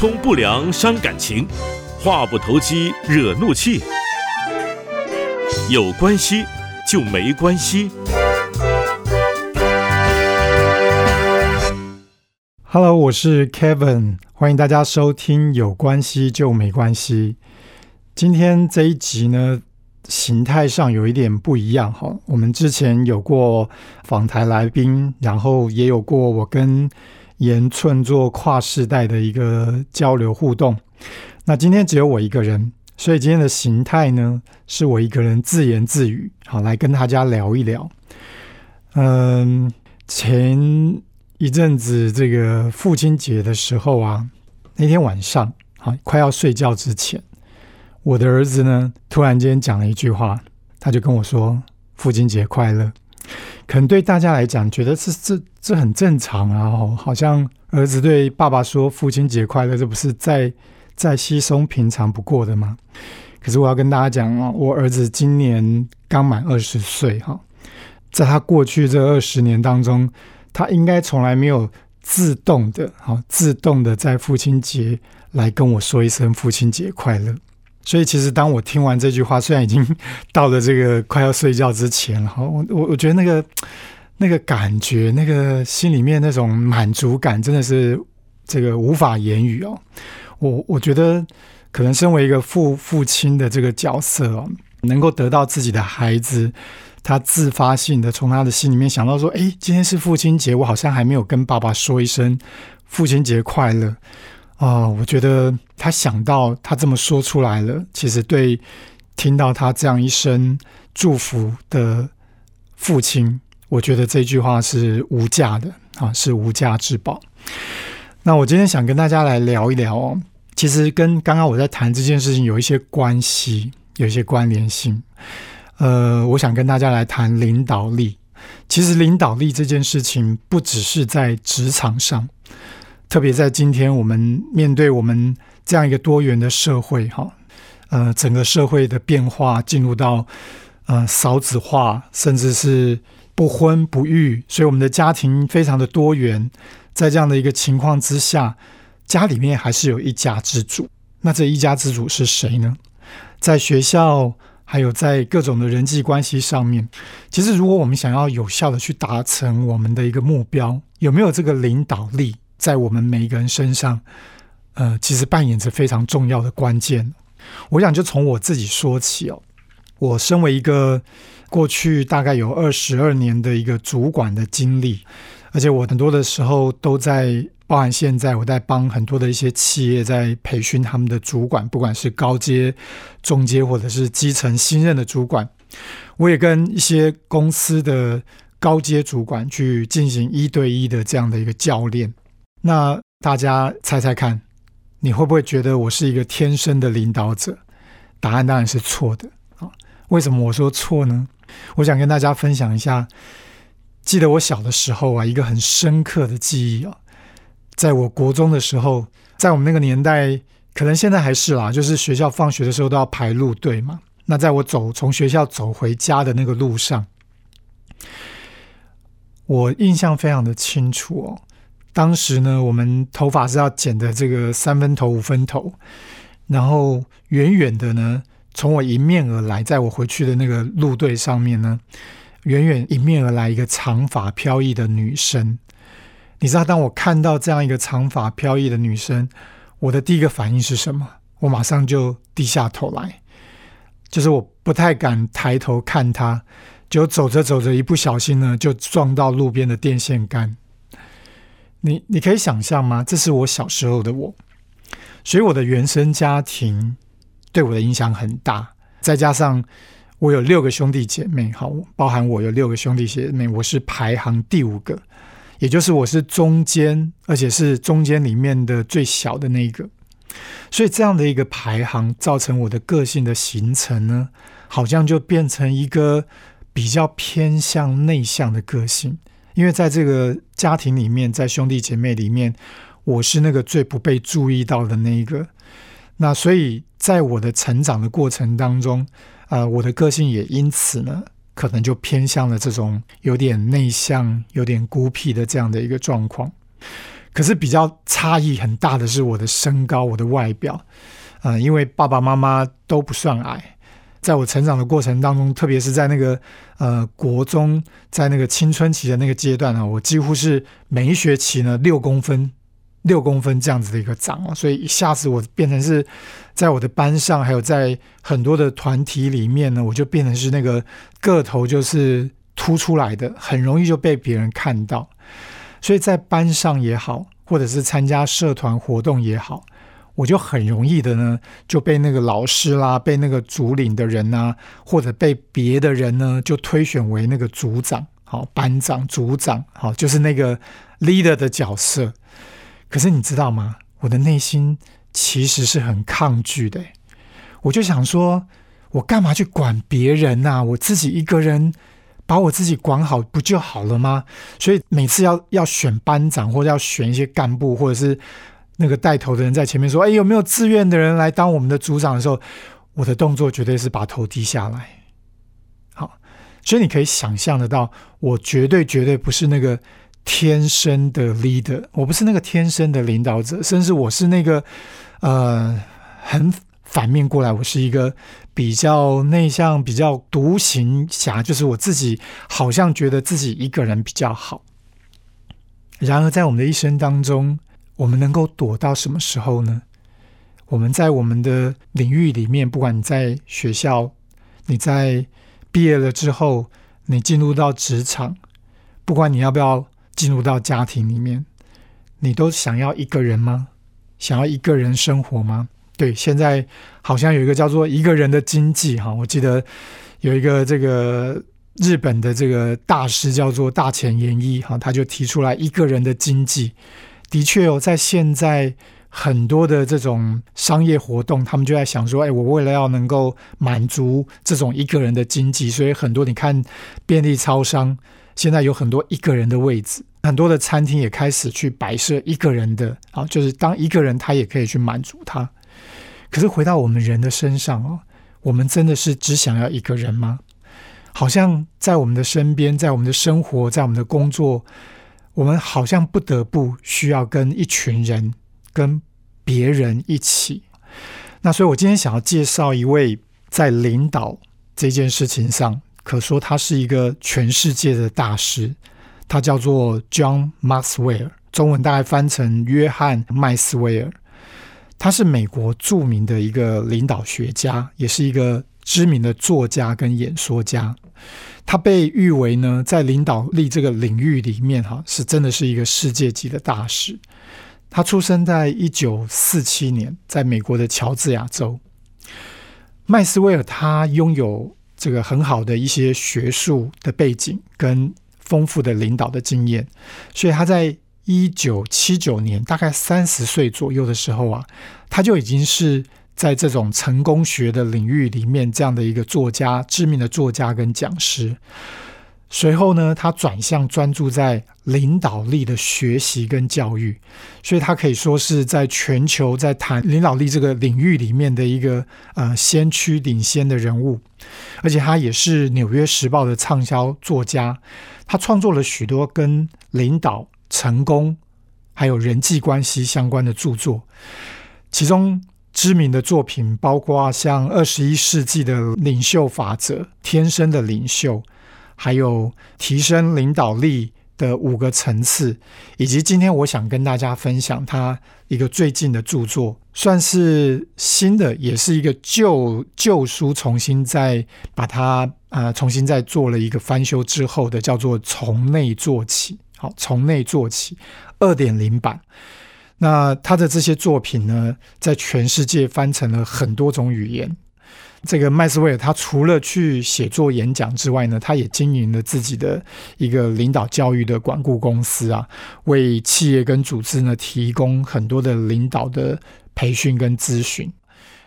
通不良伤感情，话不投机惹怒气。有关系就没关系。Hello，我是 Kevin，欢迎大家收听《有关系就没关系》。今天这一集呢，形态上有一点不一样哈。我们之前有过访谈来宾，然后也有过我跟严寸做跨世代的一个交流互动。那今天只有我一个人，所以今天的形态呢，是我一个人自言自语，好来跟大家聊一聊。嗯，前。一阵子，这个父亲节的时候啊，那天晚上啊，快要睡觉之前，我的儿子呢，突然间讲了一句话，他就跟我说：“父亲节快乐。”可能对大家来讲，觉得这这这很正常啊，好像儿子对爸爸说“父亲节快乐”，这不是再再稀松平常不过的吗？可是我要跟大家讲啊，我儿子今年刚满二十岁哈，在他过去这二十年当中。他应该从来没有自动的，哈，自动的在父亲节来跟我说一声父亲节快乐。所以，其实当我听完这句话，虽然已经 到了这个 快要睡觉之前了，哈，我我我觉得那个那个感觉，那个心里面那种满足感，真的是这个无法言语哦。我我觉得，可能身为一个父父亲的这个角色哦，能够得到自己的孩子。他自发性的从他的心里面想到说：“哎，今天是父亲节，我好像还没有跟爸爸说一声父亲节快乐啊！”我觉得他想到他这么说出来了，其实对听到他这样一声祝福的父亲，我觉得这句话是无价的啊，是无价之宝。那我今天想跟大家来聊一聊哦，其实跟刚刚我在谈这件事情有一些关系，有一些关联性。呃，我想跟大家来谈领导力。其实，领导力这件事情不只是在职场上，特别在今天我们面对我们这样一个多元的社会，哈，呃，整个社会的变化进入到呃少子化，甚至是不婚不育，所以我们的家庭非常的多元。在这样的一个情况之下，家里面还是有一家之主。那这一家之主是谁呢？在学校。还有在各种的人际关系上面，其实如果我们想要有效的去达成我们的一个目标，有没有这个领导力在我们每一个人身上？呃，其实扮演着非常重要的关键。我想就从我自己说起哦，我身为一个过去大概有二十二年的一个主管的经历，而且我很多的时候都在。包含现在我在帮很多的一些企业在培训他们的主管，不管是高阶、中阶或者是基层新任的主管，我也跟一些公司的高阶主管去进行一对一的这样的一个教练。那大家猜猜看，你会不会觉得我是一个天生的领导者？答案当然是错的啊！为什么我说错呢？我想跟大家分享一下，记得我小的时候啊，一个很深刻的记忆啊。在我国中的时候，在我们那个年代，可能现在还是啦，就是学校放学的时候都要排路队嘛。那在我走从学校走回家的那个路上，我印象非常的清楚哦。当时呢，我们头发是要剪的这个三分头、五分头，然后远远的呢，从我迎面而来，在我回去的那个路队上面呢，远远迎面而来一个长发飘逸的女生。你知道，当我看到这样一个长发飘逸的女生，我的第一个反应是什么？我马上就低下头来，就是我不太敢抬头看她，就走着走着，一不小心呢，就撞到路边的电线杆。你你可以想象吗？这是我小时候的我，所以我的原生家庭对我的影响很大，再加上我有六个兄弟姐妹，好，包含我有六个兄弟姐妹，我是排行第五个。也就是我是中间，而且是中间里面的最小的那一个，所以这样的一个排行造成我的个性的形成呢，好像就变成一个比较偏向内向的个性。因为在这个家庭里面，在兄弟姐妹里面，我是那个最不被注意到的那一个。那所以在我的成长的过程当中，啊，我的个性也因此呢。可能就偏向了这种有点内向、有点孤僻的这样的一个状况。可是比较差异很大的是我的身高，我的外表。嗯，因为爸爸妈妈都不算矮，在我成长的过程当中，特别是在那个呃国中，在那个青春期的那个阶段呢，我几乎是每一学期呢六公分、六公分这样子的一个长哦，所以一下子我变成是在我的班上，还有在很多的团体里面呢，我就变成是那个个头就是凸出来的，很容易就被别人看到，所以在班上也好，或者是参加社团活动也好。我就很容易的呢，就被那个老师啦，被那个组领的人呐，或者被别的人呢，就推选为那个组长，好班长、组长，好就是那个 leader 的角色。可是你知道吗？我的内心其实是很抗拒的。我就想说，我干嘛去管别人呐？我自己一个人把我自己管好不就好了吗？所以每次要要选班长，或者要选一些干部，或者是。那个带头的人在前面说：“哎，有没有自愿的人来当我们的组长的时候，我的动作绝对是把头低下来。好，所以你可以想象得到，我绝对绝对不是那个天生的 leader，我不是那个天生的领导者，甚至我是那个呃，很反面过来，我是一个比较内向、比较独行侠，就是我自己好像觉得自己一个人比较好。然而，在我们的一生当中，我们能够躲到什么时候呢？我们在我们的领域里面，不管你在学校，你在毕业了之后，你进入到职场，不管你要不要进入到家庭里面，你都想要一个人吗？想要一个人生活吗？对，现在好像有一个叫做一个人的经济哈，我记得有一个这个日本的这个大师叫做大前研一哈，他就提出来一个人的经济。的确哦，在现在很多的这种商业活动，他们就在想说：，哎，我为了要能够满足这种一个人的经济，所以很多你看便利超商现在有很多一个人的位置，很多的餐厅也开始去摆设一个人的，啊，就是当一个人他也可以去满足他。可是回到我们人的身上哦，我们真的是只想要一个人吗？好像在我们的身边，在我们的生活，在我们的工作。我们好像不得不需要跟一群人、跟别人一起。那所以，我今天想要介绍一位在领导这件事情上，可说他是一个全世界的大师。他叫做 John Maxwell，中文大概翻成约翰麦斯威尔。他是美国著名的一个领导学家，也是一个知名的作家跟演说家。他被誉为呢，在领导力这个领域里面，哈，是真的是一个世界级的大师。他出生在一九四七年，在美国的乔治亚州。麦斯威尔他拥有这个很好的一些学术的背景跟丰富的领导的经验，所以他在一九七九年，大概三十岁左右的时候啊，他就已经是。在这种成功学的领域里面，这样的一个作家，知名的作家跟讲师。随后呢，他转向专注在领导力的学习跟教育，所以他可以说是在全球在谈领导力这个领域里面的一个呃先驱领先的人物。而且他也是《纽约时报》的畅销作家，他创作了许多跟领导、成功还有人际关系相关的著作，其中。知名的作品包括像二十一世纪的领袖法则、天生的领袖，还有提升领导力的五个层次，以及今天我想跟大家分享他一个最近的著作，算是新的，也是一个旧旧书重新再把它呃重新再做了一个翻修之后的，叫做从内做起。好，从内做起二点零版。那他的这些作品呢，在全世界翻成了很多种语言。这个麦斯威尔他除了去写作演讲之外呢，他也经营了自己的一个领导教育的管顾公司啊，为企业跟组织呢提供很多的领导的培训跟咨询。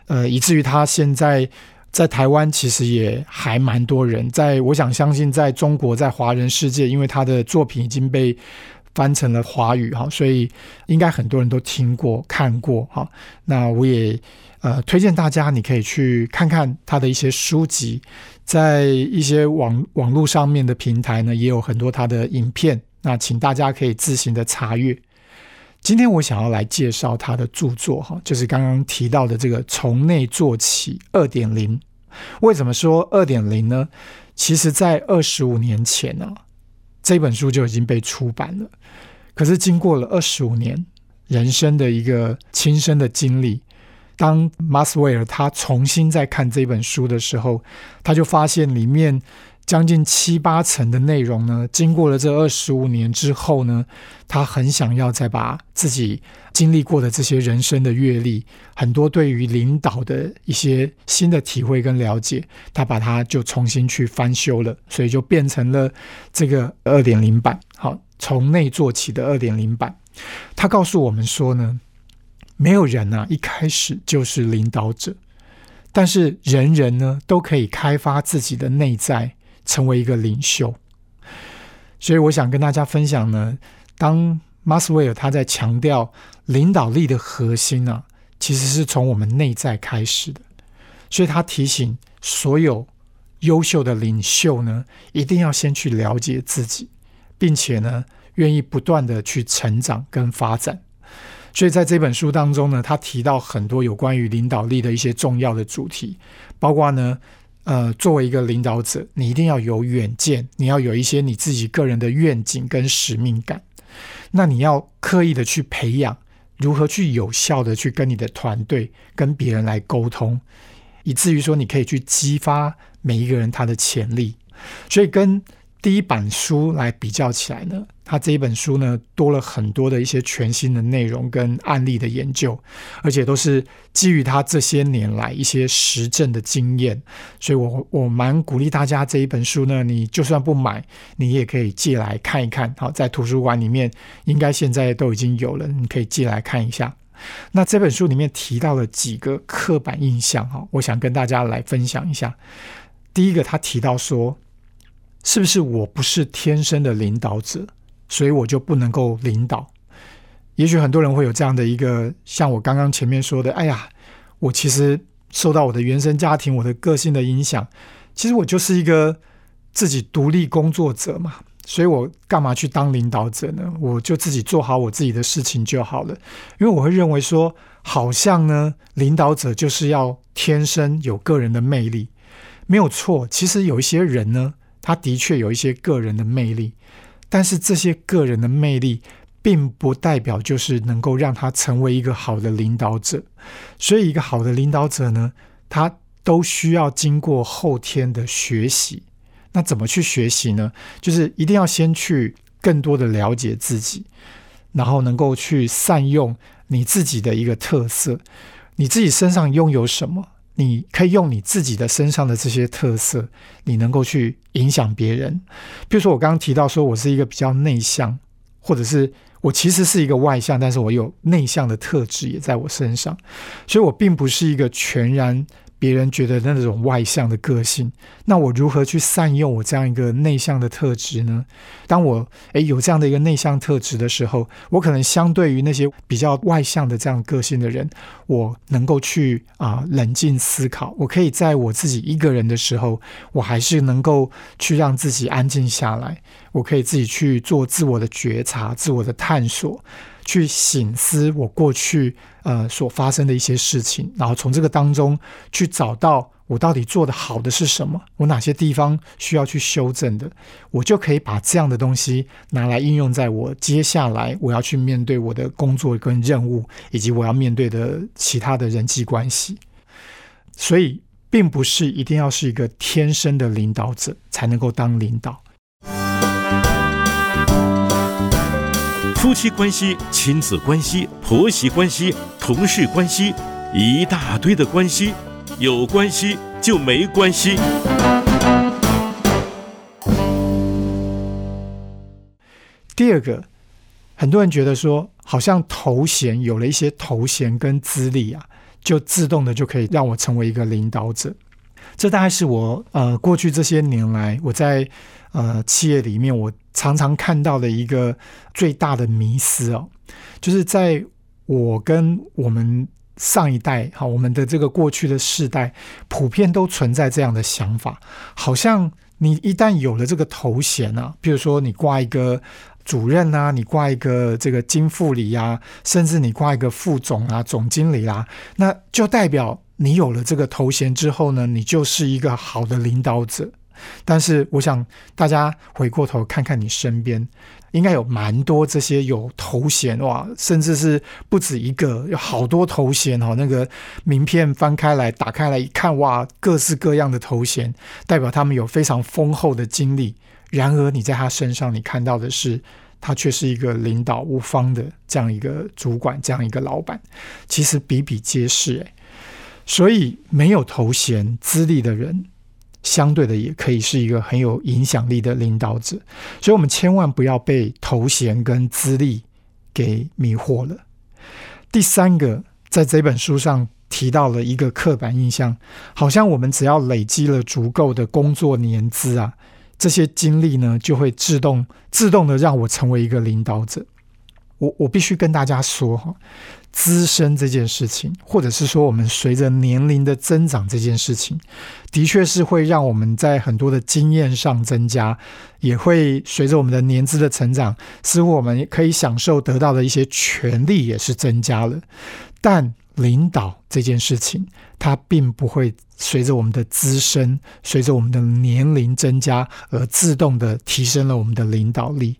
呃，以至于他现在在台湾其实也还蛮多人，在我想相信在中国在华人世界，因为他的作品已经被。翻成了华语哈，所以应该很多人都听过、看过哈。那我也呃推荐大家，你可以去看看他的一些书籍，在一些网网络上面的平台呢，也有很多他的影片。那请大家可以自行的查阅。今天我想要来介绍他的著作哈，就是刚刚提到的这个“从内做起二点零”。为什么说二点零呢？其实，在二十五年前呢，这本书就已经被出版了。可是，经过了二十五年人生的一个亲身的经历，当马斯威尔他重新再看这本书的时候，他就发现里面。将近七八成的内容呢，经过了这二十五年之后呢，他很想要再把自己经历过的这些人生的阅历，很多对于领导的一些新的体会跟了解，他把它就重新去翻修了，所以就变成了这个二点零版。好，从内做起的二点零版。他告诉我们说呢，没有人啊一开始就是领导者，但是人人呢都可以开发自己的内在。成为一个领袖，所以我想跟大家分享呢。当马斯威尔他在强调领导力的核心呢，其实是从我们内在开始的。所以他提醒所有优秀的领袖呢，一定要先去了解自己，并且呢，愿意不断的去成长跟发展。所以在这本书当中呢，他提到很多有关于领导力的一些重要的主题，包括呢。呃，作为一个领导者，你一定要有远见，你要有一些你自己个人的愿景跟使命感。那你要刻意的去培养，如何去有效的去跟你的团队、跟别人来沟通，以至于说你可以去激发每一个人他的潜力。所以跟第一版书来比较起来呢？他这一本书呢，多了很多的一些全新的内容跟案例的研究，而且都是基于他这些年来一些实证的经验，所以我我蛮鼓励大家这一本书呢，你就算不买，你也可以借来看一看。好，在图书馆里面应该现在都已经有了，你可以借来看一下。那这本书里面提到了几个刻板印象，哈，我想跟大家来分享一下。第一个，他提到说，是不是我不是天生的领导者？所以我就不能够领导。也许很多人会有这样的一个，像我刚刚前面说的，哎呀，我其实受到我的原生家庭、我的个性的影响，其实我就是一个自己独立工作者嘛，所以我干嘛去当领导者呢？我就自己做好我自己的事情就好了。因为我会认为说，好像呢，领导者就是要天生有个人的魅力，没有错。其实有一些人呢，他的确有一些个人的魅力。但是这些个人的魅力，并不代表就是能够让他成为一个好的领导者。所以，一个好的领导者呢，他都需要经过后天的学习。那怎么去学习呢？就是一定要先去更多的了解自己，然后能够去善用你自己的一个特色，你自己身上拥有什么。你可以用你自己的身上的这些特色，你能够去影响别人。比如说，我刚刚提到说我是一个比较内向，或者是我其实是一个外向，但是我有内向的特质也在我身上，所以我并不是一个全然。别人觉得那种外向的个性，那我如何去善用我这样一个内向的特质呢？当我诶有这样的一个内向特质的时候，我可能相对于那些比较外向的这样个性的人，我能够去啊冷静思考。我可以在我自己一个人的时候，我还是能够去让自己安静下来。我可以自己去做自我的觉察、自我的探索。去醒思我过去呃所发生的一些事情，然后从这个当中去找到我到底做的好的是什么，我哪些地方需要去修正的，我就可以把这样的东西拿来应用在我接下来我要去面对我的工作跟任务，以及我要面对的其他的人际关系。所以，并不是一定要是一个天生的领导者才能够当领导。夫妻关系、亲子关系、婆媳关系、同事关系，一大堆的关系，有关系就没关系。第二个，很多人觉得说，好像头衔有了一些头衔跟资历啊，就自动的就可以让我成为一个领导者。这大概是我呃过去这些年来我在呃企业里面我。常常看到的一个最大的迷思哦，就是在我跟我们上一代，哈，我们的这个过去的世代，普遍都存在这样的想法，好像你一旦有了这个头衔啊，比如说你挂一个主任啊，你挂一个这个经副理啊，甚至你挂一个副总啊、总经理啦，那就代表你有了这个头衔之后呢，你就是一个好的领导者。但是，我想大家回过头看看你身边，应该有蛮多这些有头衔哇，甚至是不止一个，有好多头衔哈。那个名片翻开来、打开来一看，哇，各式各样的头衔，代表他们有非常丰厚的经历。然而，你在他身上，你看到的是，他却是一个领导无方的这样一个主管，这样一个老板，其实比比皆是诶。所以，没有头衔资历的人，相对的也可以是一个很有影响力的领导者。所以，我们千万不要被头衔跟资历给迷惑了。第三个，在这本书上提到了一个刻板印象，好像我们只要累积了足够的工作年资啊。这些经历呢，就会自动自动的让我成为一个领导者。我我必须跟大家说哈，资深这件事情，或者是说我们随着年龄的增长这件事情，的确是会让我们在很多的经验上增加，也会随着我们的年资的成长，似乎我们可以享受得到的一些权利也是增加了。但领导这件事情，它并不会随着我们的资深、随着我们的年龄增加而自动的提升了我们的领导力。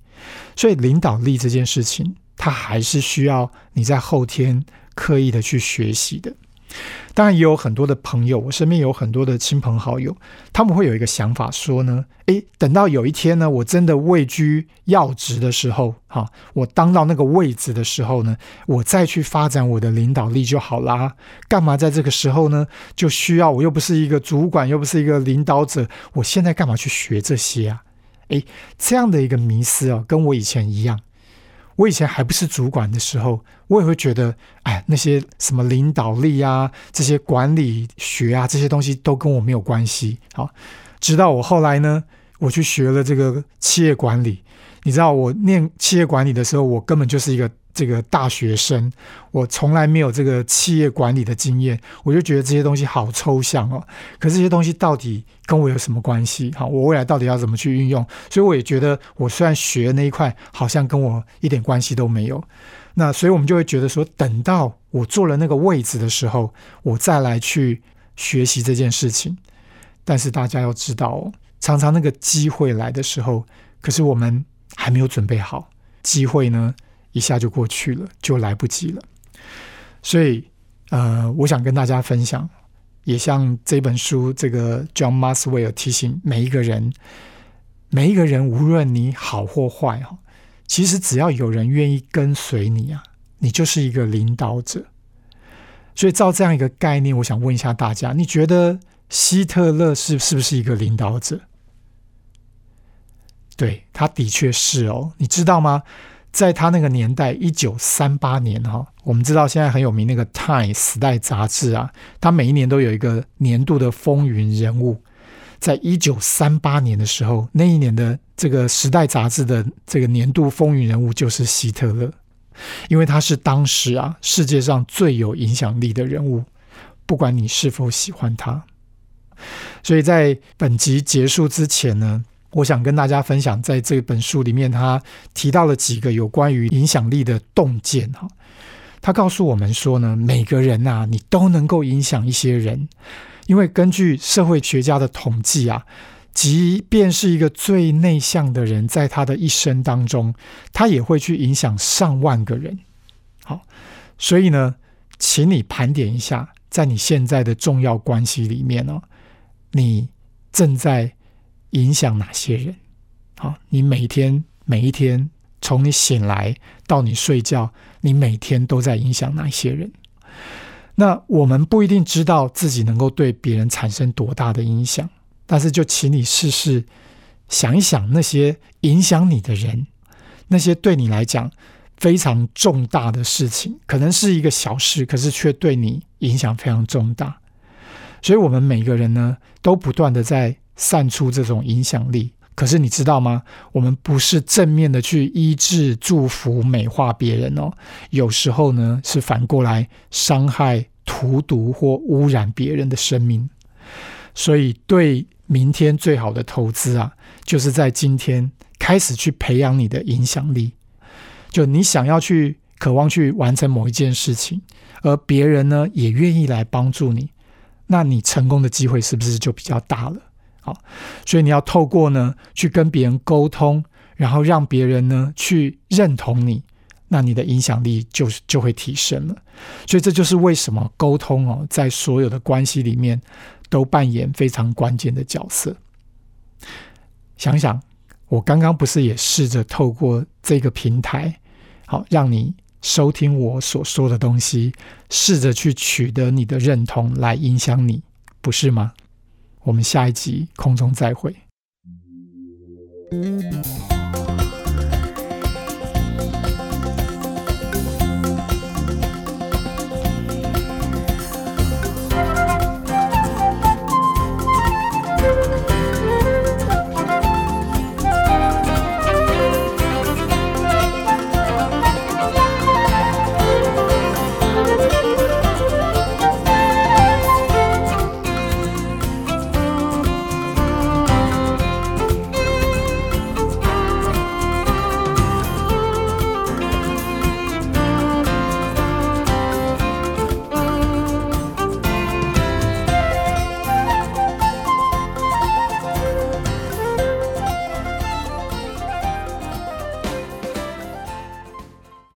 所以，领导力这件事情，它还是需要你在后天刻意的去学习的。当然也有很多的朋友，我身边有很多的亲朋好友，他们会有一个想法说呢：诶，等到有一天呢，我真的位居要职的时候，哈，我当到那个位置的时候呢，我再去发展我的领导力就好啦。干嘛在这个时候呢？就需要我又不是一个主管，又不是一个领导者，我现在干嘛去学这些啊？诶，这样的一个迷思啊，跟我以前一样。我以前还不是主管的时候，我也会觉得，哎，那些什么领导力啊，这些管理学啊，这些东西都跟我没有关系。好，直到我后来呢，我去学了这个企业管理。你知道，我念企业管理的时候，我根本就是一个。这个大学生，我从来没有这个企业管理的经验，我就觉得这些东西好抽象哦。可这些东西到底跟我有什么关系？哈，我未来到底要怎么去运用？所以我也觉得，我虽然学那一块，好像跟我一点关系都没有。那所以我们就会觉得说，等到我坐了那个位置的时候，我再来去学习这件事情。但是大家要知道哦，常常那个机会来的时候，可是我们还没有准备好机会呢。一下就过去了，就来不及了。所以，呃，我想跟大家分享，也像这本书这个 John Maswell 提醒每一个人，每一个人无论你好或坏哈，其实只要有人愿意跟随你啊，你就是一个领导者。所以，照这样一个概念，我想问一下大家，你觉得希特勒是是不是一个领导者？对，他的确是哦，你知道吗？在他那个年代，一九三八年哈，我们知道现在很有名那个《Time》时代杂志啊，它每一年都有一个年度的风云人物。在一九三八年的时候，那一年的这个《时代》杂志的这个年度风云人物就是希特勒，因为他是当时啊世界上最有影响力的人物，不管你是否喜欢他。所以在本集结束之前呢。我想跟大家分享，在这本书里面，他提到了几个有关于影响力的洞见哈。他告诉我们说呢，每个人呐，你都能够影响一些人，因为根据社会学家的统计啊，即便是一个最内向的人，在他的一生当中，他也会去影响上万个人。好，所以呢，请你盘点一下，在你现在的重要关系里面呢，你正在。影响哪些人？好，你每天每一天，从你醒来到你睡觉，你每天都在影响哪些人？那我们不一定知道自己能够对别人产生多大的影响，但是就请你试试想一想那些影响你的人，那些对你来讲非常重大的事情，可能是一个小事，可是却对你影响非常重大。所以，我们每个人呢，都不断的在。散出这种影响力，可是你知道吗？我们不是正面的去医治、祝福、美化别人哦，有时候呢是反过来伤害、荼毒或污染别人的生命。所以，对明天最好的投资啊，就是在今天开始去培养你的影响力。就你想要去渴望去完成某一件事情，而别人呢也愿意来帮助你，那你成功的机会是不是就比较大了？好，所以你要透过呢去跟别人沟通，然后让别人呢去认同你。那你的影响力就就会提升了，所以这就是为什么沟通哦，在所有的关系里面都扮演非常关键的角色。想想，我刚刚不是也试着透过这个平台，好让你收听我所说的东西，试着去取得你的认同，来影响你，不是吗？我们下一集空中再会。